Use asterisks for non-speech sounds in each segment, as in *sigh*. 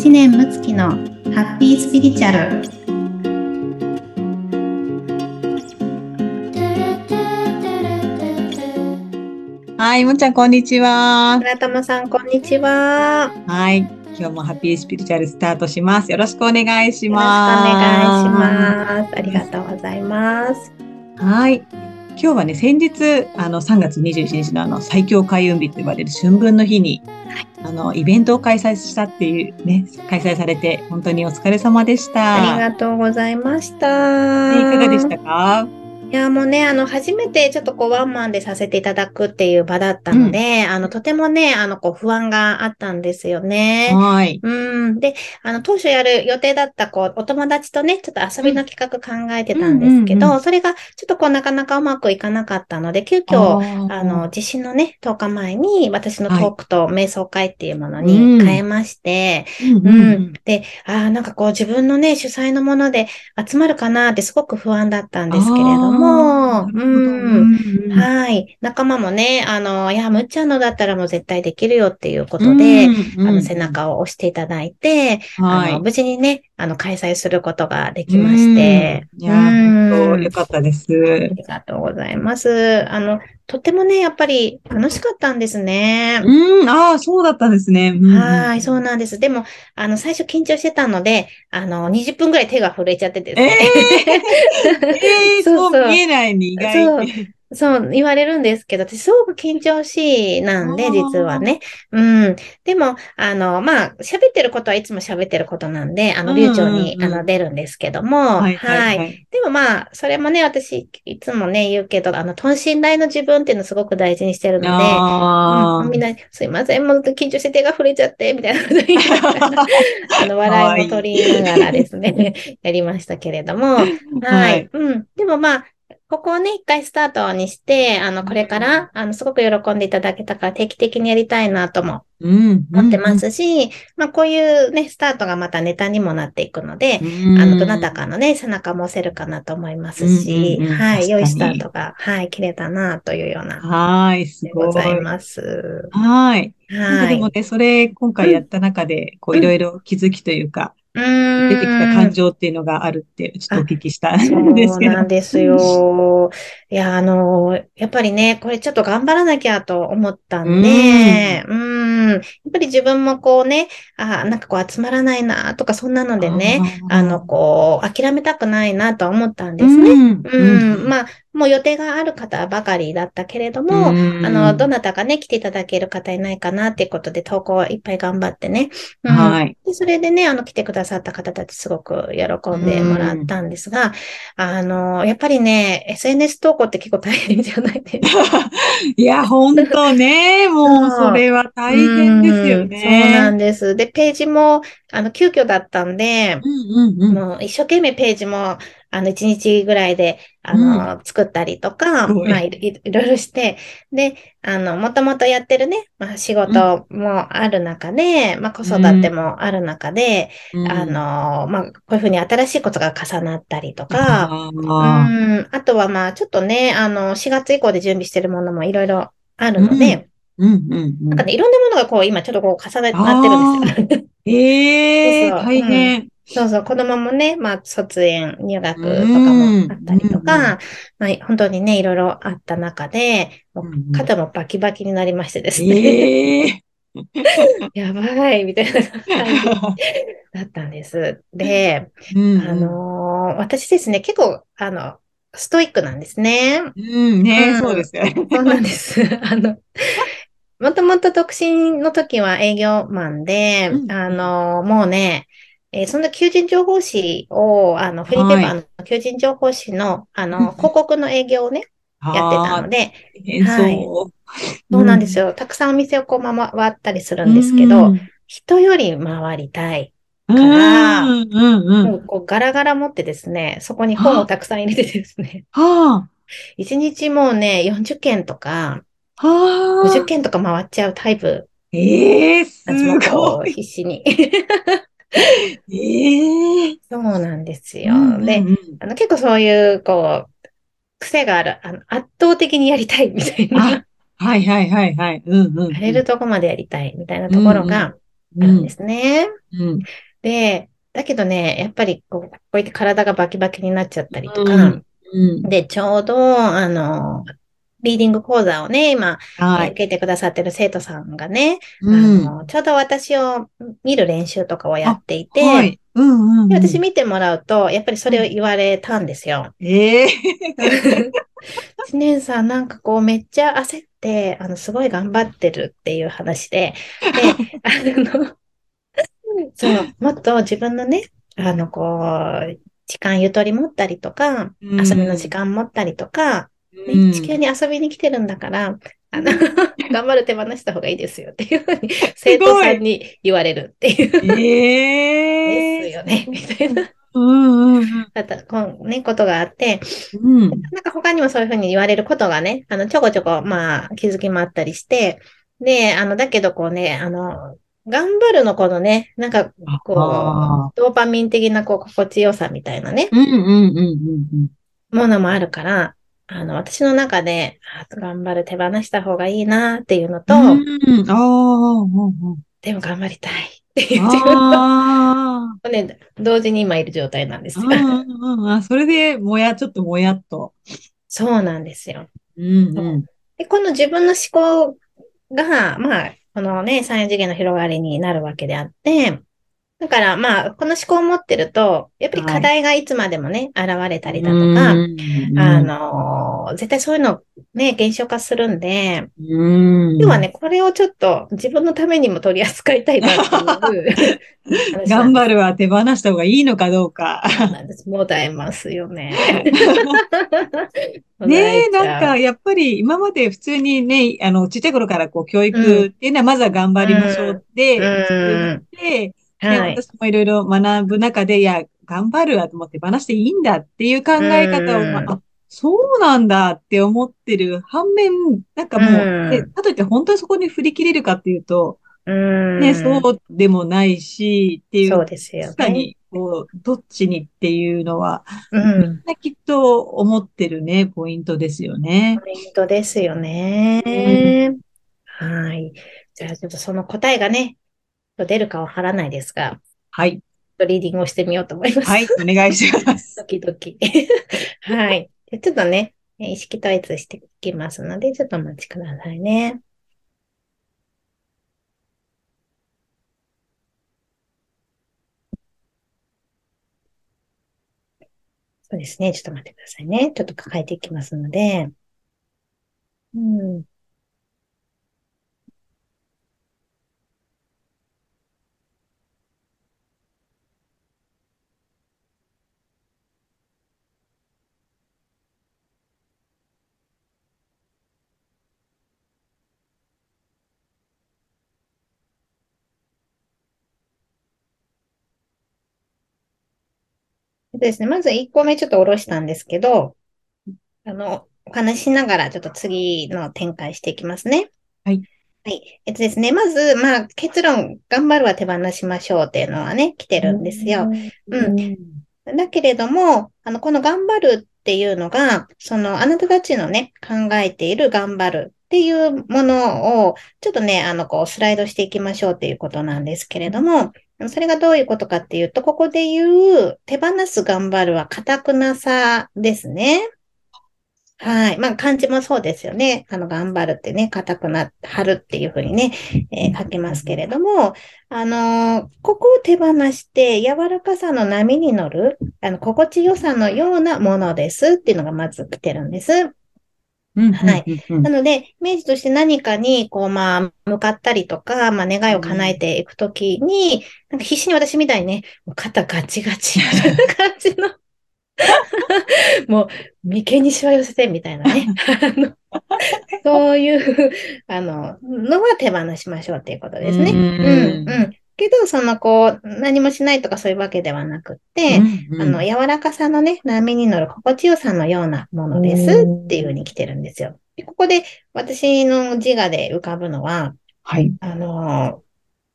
知念睦月のハッピースピリチュアルはい、もっちゃん、こんにちは。村玉さんこんにちはよはい、今日もハッピースピリチュアルスタートします。よろしくお願いしろしくおます。願いしますありがとうございますす。はい。今日はね、先日、あの、3月21日のあの、最強開運日と呼ばれる春分の日に、あの、イベントを開催したっていうね、開催されて、本当にお疲れ様でした。ありがとうございました、ねいかがでしたか？いや、もうね、あの、初めてちょっとこう、ワンマンでさせていただくっていう場だったので、あの、とてもね、あの、こう、不安があったんですよね。はい。うん。で、あの、当初やる予定だった、こう、お友達とね、ちょっと遊びの企画考えてたんですけど、うんうんそれが、ちょっとこう、なかなかうまくいかなかったので、急遽、あの、地震のね、10日前に、私のトークと瞑想会っていうものに変えまして、うんううん。ん。で、ああ、なんかこう自分のね、主催のもので集まるかなってすごく不安だったんですけれども、うあーなるほどん。うんはい。仲間もね、あの、いや、むっちゃんのだったらもう絶対できるよっていうことで、うんあの、背中を押していただいて、あはいの、。無事にね、あの、開催することができまして、うんいや本当よかったです。ありがとうございます。あの、とてもね、やっぱり楽しかったんですね。うん、ああ、そうだったんですね。うんはい、そうなんです。でも、あの、最初緊張してたので、あの、20分ぐらい手が震えちゃっててですえね。え *laughs* えそうそうそう見えないに意外に。そう、言われるんですけど、私すごく緊張しいなんで、実はね。うん。でも、あの、まあ、喋ってることはいつも喋ってることなんで、あの、流暢に、あの、出るんですけども、はいはいはい。でもまあ、それもね、私、いつもね、言うけど、あの、等身大の自分っていうのをすごく大事にしてるので、あうんみんな、すいません、もう緊張して手が震えちゃって、みたいなこと言いながらあの、笑いも取りながらですね、やりましたけれども、*laughs* はい。はいうん。でもまあ、ここをね、一回スタートにして、あの、これから、あの、すごく喜んでいただけたから定期的にやりたいなともうん。思ってますし、まあ、こういうね、スタートがまたネタにもなっていくので、うん。あの、どなたかのね、背中も押せるかなと思いますし、うんうんうんはい、良いスタートが、はい、切れたなというような、はい、すでごい。ございます。はい。はい。かでもね、それ、今回やった中で、こう、いろいろ気づきというか、出てきた感情っていうのがあるって、ちょっとお聞きしたそんですけど。うなんですよ。いや、あの、やっぱりね、これちょっと頑張らなきゃと思ったんで、うん、やっぱり自分もこうね、あ、なんかこう集まらないなとか、そんなのでね、あの、こう、諦めたくないなとは思ったんでうん、すね。うん。うん、まあ、もう予定がある方ばかりだったけれども、うんあの、どなたかね、来ていただける方いないかなっていうことで、投稿をいっぱい頑張ってね。うんはい。で、それでね、あの、来てくださった方たちすごく喜んでもらったんですが、あの、やっぱりね、SNS 投稿って結構大変じゃないですか。*laughs* いや、本当ね、*laughs* もう、それは大変ですよね。うんそうなんです。で、ページも、あの、急遽だったんで、うんうんうん。もう一生懸命ページも、あの、一日ぐらいで、あの、作ったりとか、まあ、いろいいろいろして、で、あの、もともとやってるね、まあ、仕事もある中で、まあ、子育てもある中で、うん。あ、の、まあ、こういうふうに新しいことが重なったりとか、あうーん、あとはまあ、ちょっとね、あの、4月以降で準備してるものもいろいろあるので、うん。うんうんなんかね、いろんなものがこう、今ちょっとこう重なってるんですよ。*laughs* ええそうそう。大変。そうそう、子供もね、まあ、卒園、入学とかもあったりとうんか、まあ、本当にね、いろいろあった中で、もううんうん肩もバキバキになりましてですね、ええ *laughs* やばい、みたいな感じだったんです。で、うんあのー私ですね、結構、あの、ストイックなんですね。うん、ね、うんそうですよね。そうなんです。*laughs* あの、もともと独身の時は営業マンで、うんあの、もうね、えーそんな求人情報誌を、あの、フリーペーパーの求人情報誌の、あうんの、広告の営業をね、やってたので、変はい装。そうなんですよ。たくさんお店をこう回ったりするんですけど、人より回りたい。うん、からうん、うん、うん。もうこうガラガラ持ってですね、そこに本をたくさん入れてですね、は1日もうね、40件とか、あ、は50あ。件とか回っちゃうタイプええすごい。必死に。*laughs* ええそうなんですよ。うんで、うんうんあの結構そういう、こう、癖がある、あの圧倒的にやりたいみたいな、あはいはいはいはい。うんうんうん。やれるとこまでやりたいみたいなところが、あるんですね。うん。で、だけどね、やっぱりこう、こうやって体がバキバキになっちゃったりとか、うんうん。で、ちょうど、あの、リーディング講座をね、今、はい。受けてくださってる生徒さんがね、うん。あの、ちょうど私を見る練習とかをやっていて、はい。うんうん私見てもらうと、やっぱりそれを言われたんですよ。ええ *laughs* 知念さん、なんかこう、めっちゃ焦って、あの、すごい頑張ってるっていう話で、で、あの、*laughs* そう、もっと自分のね、あの、こう、時間ゆとり持ったりとか、うん遊びの時間持ったりとか、ね地球に遊びに来てるんだから、あの、*laughs* 頑張る手放した方がいいですよっていうふうに、*laughs* 生徒さんに言われるっていう。ええですよね、みたいな、うんうんだった、こうね、ことがあって、うん。なんか他にもそういうふうに言われることがね、あの、ちょこちょこ、まあ、気づきもあったりして、で、あの、だけどこうね、あの、頑張るのこのね、なんか、こあう、ドーパミン的なこう、心地よさみたいなね、うんうんうんうん。ものもあるから、あの、私の中で、あ頑張る手放した方がいいなっていうのと、うん。でも頑張りたいっていう自分あとね、同時に今いる状態なんですあ、よ。あ、それで、もや、ちょっともやっと。そうなんですよ。うんうん。で、この自分の思考が、まあ、このね、三次元の広がりになるわけであって、だからまあ、この思考を持ってると、やっぱり課題がいつまでもね、現れたりだとか、うんあ、の、絶対そういうのね、現象化するんで、うん。今日はね、これをちょっと自分のためにも取り扱いたいなっていう *laughs* 頑張るは手放した方がいいのかどうか。そうなんです。もだえますよね。*laughs* ねえ、なんか、やっぱり今まで普通にね、あの、ちっちゃい頃からこう、教育っていうのは、まずは頑張りましょうって、うん言って、で、はい。私もいろいろ学ぶ中で、いや、頑張るわと思って手放していいんだっていう考え方を、うんまあ、あそうなんだって思ってる反面、なんかもう、うかといって本当にそこに振り切れるかっていうと、うん。ね、そうでもないし、っていう、そうですよね。確かに、こう、どっちにっていうのは、うん。きっと思ってるね、ポイントですよね。ポイントですよね。はい。じゃあ、ちょっとその答えがね、出るかわからないですが、はい。リーディングをしてみようと思います。はい、お願いします。ドキドキ。*laughs* はい。でちょっとね、意識統一していきますので、ちょっとお待ちくださいね。そうですね。ちょっと待ってくださいね。ちょっと抱えていきますので。うん。でですね、まず1個目ちょっと下ろしたんですけど、あの、お話ししながらちょっと次の展開していきますね。はい。はい。えっとですね、まず、まあ、結論、頑張るは手放しましょうっていうのはね、来てるんですよ。うん。だけれども、あの、この頑張るっていうのが、その、あなたたちのね、考えている頑張るっていうものを、ちょっとね、あの、こう、スライドしていきましょうっていうことなんですけれども、それがどういうことかっていうと、ここで言う、手放す頑張るは固くなさですね。はい。まあ、漢字もそうですよね。あの、頑張るってね、固くな、張るっていうふうにね、えー書けますけれども、あのーここを手放して、柔らかさの波に乗る、あの、心地よさのようなものですっていうのがまず来てるんです。うん。はいうん。なので、イメージとして何かに、こう、まあ、向かったりとか、まあ、願いを叶えていくときに、なんか必死に私みたいにね、もう肩ガチガチみたいな感じの、*laughs* もう、眉間にしわ寄せてみたいなね。*laughs* あのそういう、あの、のは手放しましょうっていうことですね。ううんん、うん。けど、その、こう、何もしないとかそういうわけではなくって、あの、柔らかさのね、波に乗る心地よさのようなものですっていうふうに来てるんですよ。でここで私の自我で浮かぶのは、はい。あの、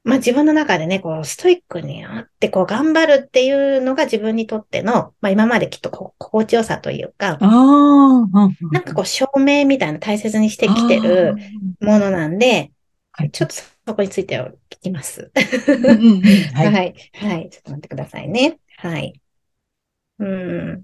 まあ、自分の中でね、こう、ストイックにあって、こう、頑張るっていうのが自分にとっての、まあ、今まできっとこ心地よさというか、ああ、なんかこう、証明みたいな大切にしてきてるものなんで、はいちょっとそこについてを聞きます。うんうんうんは。はいい。はい。ちょっと待ってくださいね。はい。うん。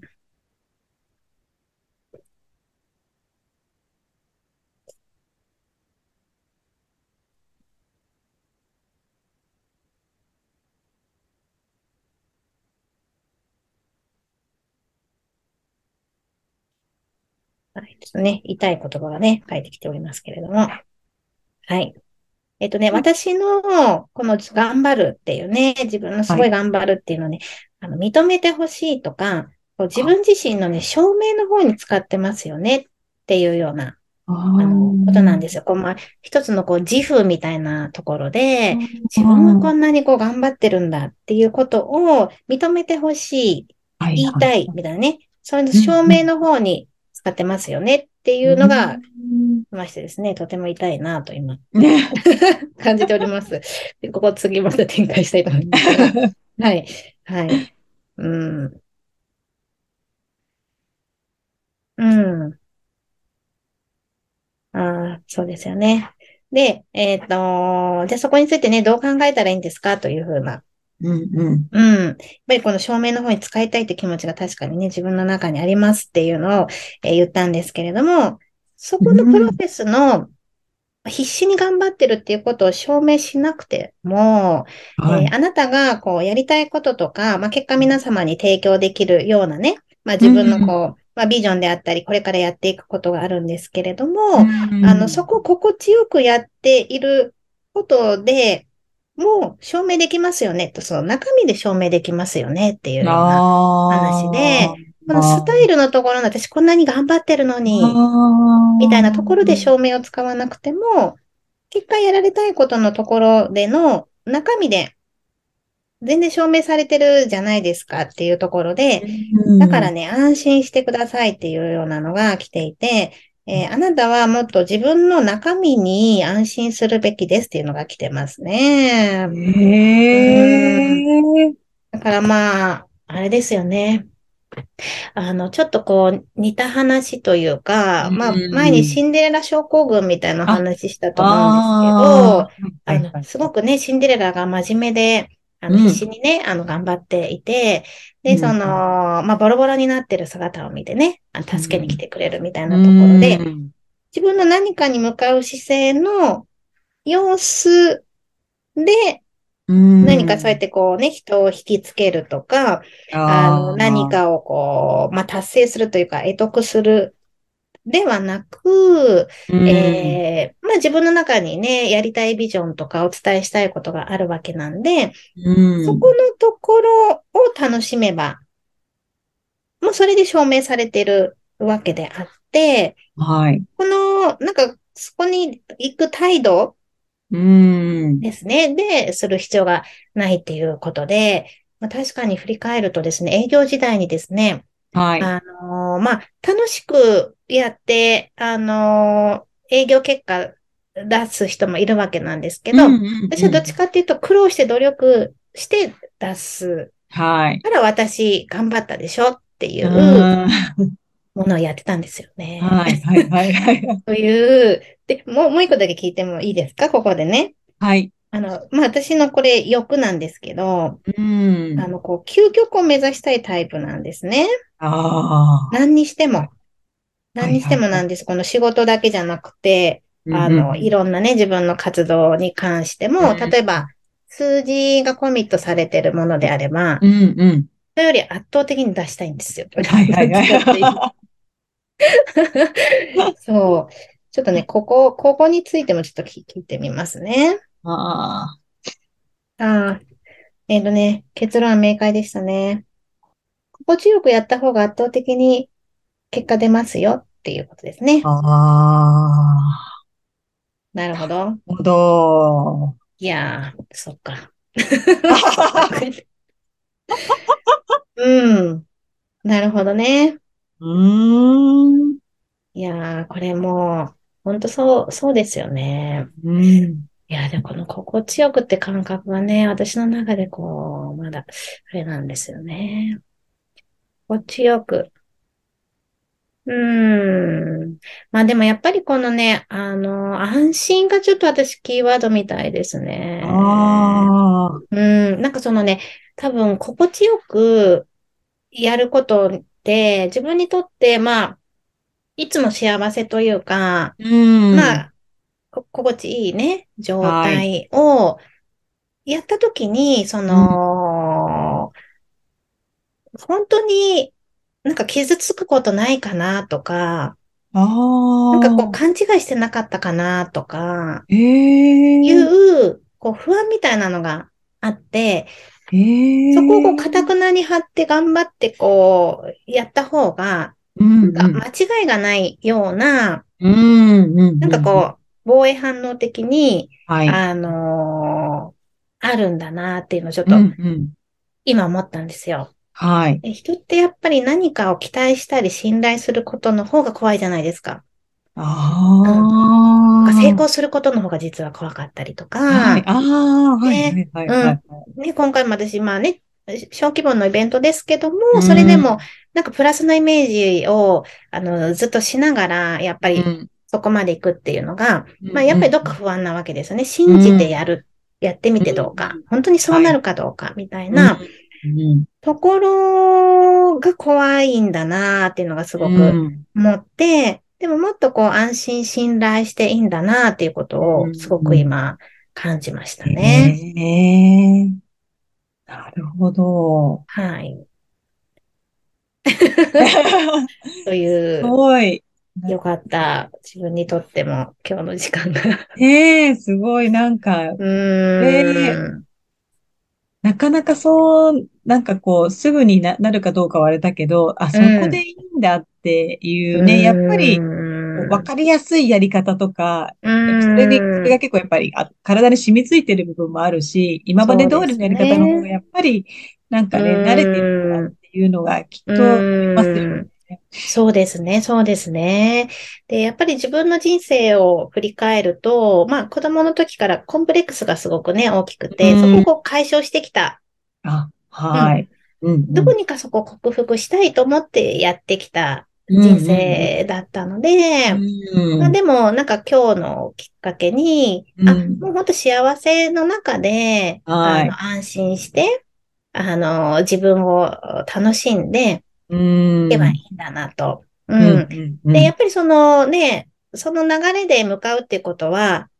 はい。ちょっとね、痛い言葉がね、書いてきておりますけれども。はい。えっとね、私の、この頑張るっていうね、自分のすごい頑張るっていうのをね、あの、認めてほしいとか、自分自身のね、証明の方に使ってますよねっていうような、ああの、ことなんですよ。こう、まあ、一つのこう、自負みたいなところで、自分はこんなにこう、頑張ってるんだっていうことを認めてほしい、はい言いたい、みたいなね、そういう証明の方に使ってますよねっていうのが、ましてですね、とても痛いなと今、ね。*laughs* 感じております。でここ次また展開したいと思います。*laughs* はい。はい。うん。うん。ああ、そうですよね。で、えっと、じゃあそこについてね、どう考えたらいいんですか？というふうな。うんうん。うん。やっぱりこの照明の方に使いたいって気持ちが確かにね、自分の中にありますっていうのを、えー言ったんですけれども、そこのプロセスの必死に頑張ってるっていうことを証明しなくても、はいえーあなたがこうやりたいこととか、まあ、結果皆様に提供できるようなね、まあ、自分のこう、まあ、ビジョンであったり、これからやっていくことがあるんですけれども、あの、そこを心地よくやっていることで、もう証明できますよね、と、その中身で証明できますよねっていうような。話でこのスタイルのところの私こんなに頑張ってるのに、みたいなところで証明を使わなくても、結果やられたいことのところでの中身で全然証明されてるじゃないですかっていうところで、だからね、安心してくださいっていうようなのが来ていて、えーあなたはもっと自分の中身に安心するべきですっていうのが来てますね。へえ。だからまあ、あれですよね。あの、ちょっとこう、似た話というか、まあ、うん前にシンデレラ症候群みたいな話したと思うんあですけど、あの、すごくね、シンデレラが真面目で、あの、うん。必死にね、あの、頑張っていて、で、うん。その、まあ、ボロボロになってる姿を見てね、あの助けに来てくれるみたいななところで、自分の何かに向かう姿勢の様子で、何かそうやってこうね、人を引きつけるとか、あの、何かをこう、まあ、達成するというか、得得するではなく、えーまあ、自分の中にね、やりたいビジョンとかお伝えしたいことがあるわけなんで、そこのところを楽しめば、もうそれで証明されてるわけであって、はい。この、なんか、そこに行く態度うん。ですね。で、する必要がないっていうことで、まあ、確かに振り返るとですね、営業時代にですね、はい。あのーまあ、楽しくやって、あのー営業結果出す人もいるわけなんですけど、私はどっちかっていうと苦労して努力して出すはい。から私頑張ったでしょっていうはものをやってたんですよね。い。はい。はい。はい。*laughs* という、で、もう、もう一個だけ聞いてもいいですか？ここでね。はい。あの、まあ、私のこれ欲なんですけど、うん。あの、こう、究極を目指したいタイプなんですね。ああ。何にしても。何にしてもはいはいなんです。この仕事だけじゃなくて、あの、いろんなね、自分の活動に関しても、うん例えば、数字がコミットされてるものであれば、うんうん。それより圧倒的に出したいんですよ。はいはいは *laughs* そう。ちょっとね、ここ、ここについてもちょっと聞聞いてみますね。い。あああ、えっとね、結論は明快でしたね。心地よくやった方が圧倒的に結果出ますよっていうことですねあ。。ああ。なるほど。なるほど。いやー、そっか。*laughs* うん。なるほどね。うーん。いやー、これもう、ほんとそう、そうですよね。うん。いや、でもこの心地よくって感覚がね、私の中でこう、まだ、あれなんですよね。心地よく。うーん。まあでもやっぱりこのね、あの、安心がちょっと私キーワードみたいですね。ああ。うん。なんかそのね、多分心地よくやることって自分にとってまあ、いつも幸せというか、うん。まあ、こ心地いいね、状はい。態をやったときに、そうん。の、本当になんか傷つくことないかなとか、なんかこう。勘違いしてなかったかなとか、えいえう、こう不安みたいなのがあって、えそこをこう、かたえくなに張って頑張ってこう、やった方が、うなんうん。間違いがないような、うんうんなんかうんうん。こう、防衛反応的に、はい。あのーあるんだなっていうのをちょっうと。今思ったんですよ。はい。え人ってやっぱり何かを期待したり信頼することの方が怖いじゃないですか。うん。なんか成あ功することの方が実は怖かったりとあ。はい。か、ああ、はいね、はいはい。ね、今回も私、まあね、小規模のイベントですけどうも、それでも、ん。なんかプラスのイメージを、あの、ずっとしながら、やっぱりうん。そこまで行くっていうのが、うんまあやっぱりどっうんか不安なわけですよね。う信じてん。やる、やってみうんてどうか、うん。本当にそうはい。なるかどうか、みたいうん。なうん。ところが怖いんだなっていうのがすうごくん。思って、でももっとこう安心信頼していいんだなっていうことうをすごくん。今感じましたえね。えなるほど。はい。*laughs* とすいう、ごい。なよかった。自分にとっても今日の時間が。ねえ、すごい、なんか、うこれ、ーん。なかなかそう、なんかこう、すぐにな、なるかどうかはあれだけど、あ、うそこでん。いいんだっていううね、やっぱり、わーん。かりやすいやり方とか、それに、それーん。が結構やっぱり、あ、体に染みついてる部分もあるし、今まで通りのやり方の方がね。やっぱり、なんうかね、慣れてるからっーん。ていうのがきっうとありますよーん。ね。そうですね、そうですね。で、やっぱり自分の人生を振り返ると、まあ子供の時からコンプレックスがすごくね、大きくうて、そこを解消してきた。あ、うん。はい。うん、どこうん。にかそこを克服したいと思ってやってきた人うん、うん、生だったのうで、ん。うん、まあでもなんか今日のきっかけに、うあ、もん。う本当幸せの中で、あはい。の、安心して、あの、自分を楽しんでういけばいん。いんだなと。ううん、ん。うん、うで、やっん。ぱりそのね、その流れで向かうっていうことは、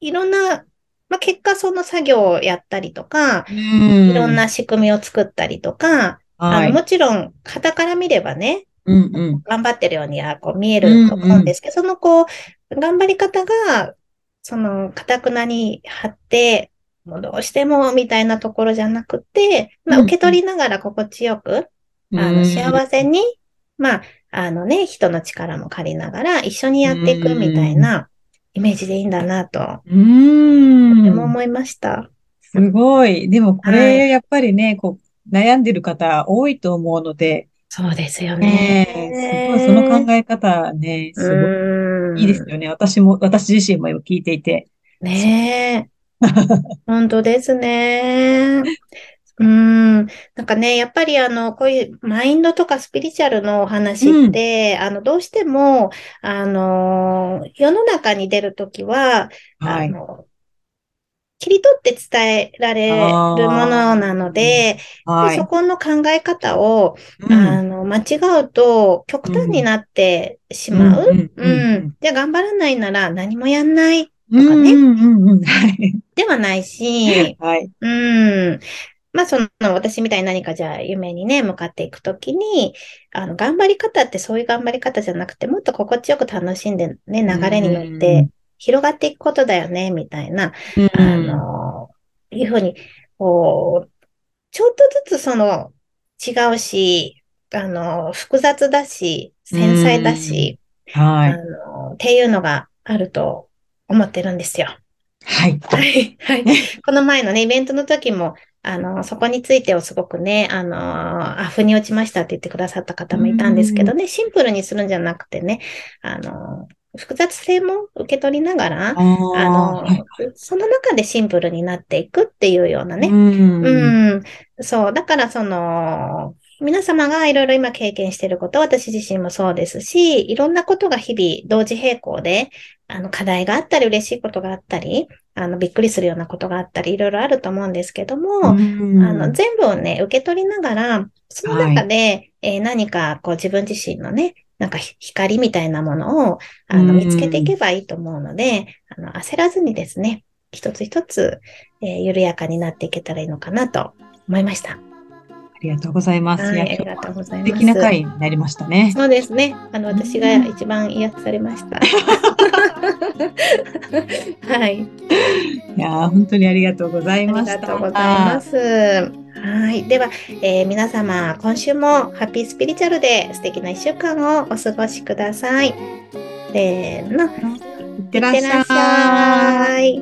いろんな、まあ、結果その作業をやったりとか、ういろんん。な仕組みを作ったりとか、あの、はい。もちろん、傍から見ればね、うん、うん。頑張ってるようにはこう見えうん、ると思うんうん。ですけど、そのこう、頑張り方が、その、堅くなに張って、もうどうしてもみたいなところじゃなくて、まあ、うん、うん。受け取りながら心地よく、うあの、幸せん、に、まあ、あのね、人の力も借りながら一緒にうやっていくみたいん。なイメージでいいんだなと、うとてもん。思いました。すごい。でもこはい。れ、やっぱりね、こう、悩んでる方多いと思うので、そうですよねえ、すごい、その考ね。え方ね、うすごいいいです。よね。私も、私自身も今聞いていて。ねえ。*laughs* 本当ですね。うーん。なんかね、やっぱりあの、こういうマインドとかスピリチュアルのお話っうん。て、あの、どうしても、あの、世の中に出るときは、はい。あの、切り取って伝えられるものあなのあ、で、はで、そい。この考え方を、うん、あの、間違うと極うん、端になってしうん、まう。うん、ううん、ん。じゃあ頑張らないなら何もやんないとうん、かね。うん、うん、うん、はい。ではないし、はい。うん。まあ、その、私みたいに何かじゃあ夢にね、向かっていくときに、あの、頑張り方ってそういう頑張り方じゃなくて、もっと心地よく楽しんでね、う流れに乗っん、て広がっていくことだよね、みたいな、うあん、の、いうふうに、こう、ちょっとずつその、違うし、あの、複雑だし、う繊細だん、し、あはい。の、っていうのがあると思ってるんですよ。はい。はい、はい。この前のね、イベントの時も、あの、そこについてをすごくね、あの、あ、腑に落ちましたって言ってくださった方うもいたんですけどん、ね、シンプルにするんじゃなくてね、あの、複雑性も受け取りながら、あの、その中でシンプルになっていくっていうようなうね。ん、うん。そう。だから、その、皆様がいろいろ今経験していること、私自身もそうですし、いろんなことが日々同時並行で、あの課題があったり、嬉しいことがあったり、あのびっくりするようなことがあったり、いろいろあると思うんですけども、あの全部をね、受け取りながら、その中で、はい、えー、何かこう自分自身のね、なんか光みたいなものをあの見つけていけばいいと思うので、あの焦らずにですね、一つ一つ、えー、緩やかになっていけたらいいのかなと思いました。ありがとうございます。はい、ありがとうございます。素敵な回になりましたね。そうですね。あの、私が一番癒されました。*laughs* はい。いや本当にありがとうございました。ありがとうございます。はい。では、えー、皆様、今週もハッピースピリチュアルで素敵な一週間をお過ごしください。せーの。いってらっしゃい。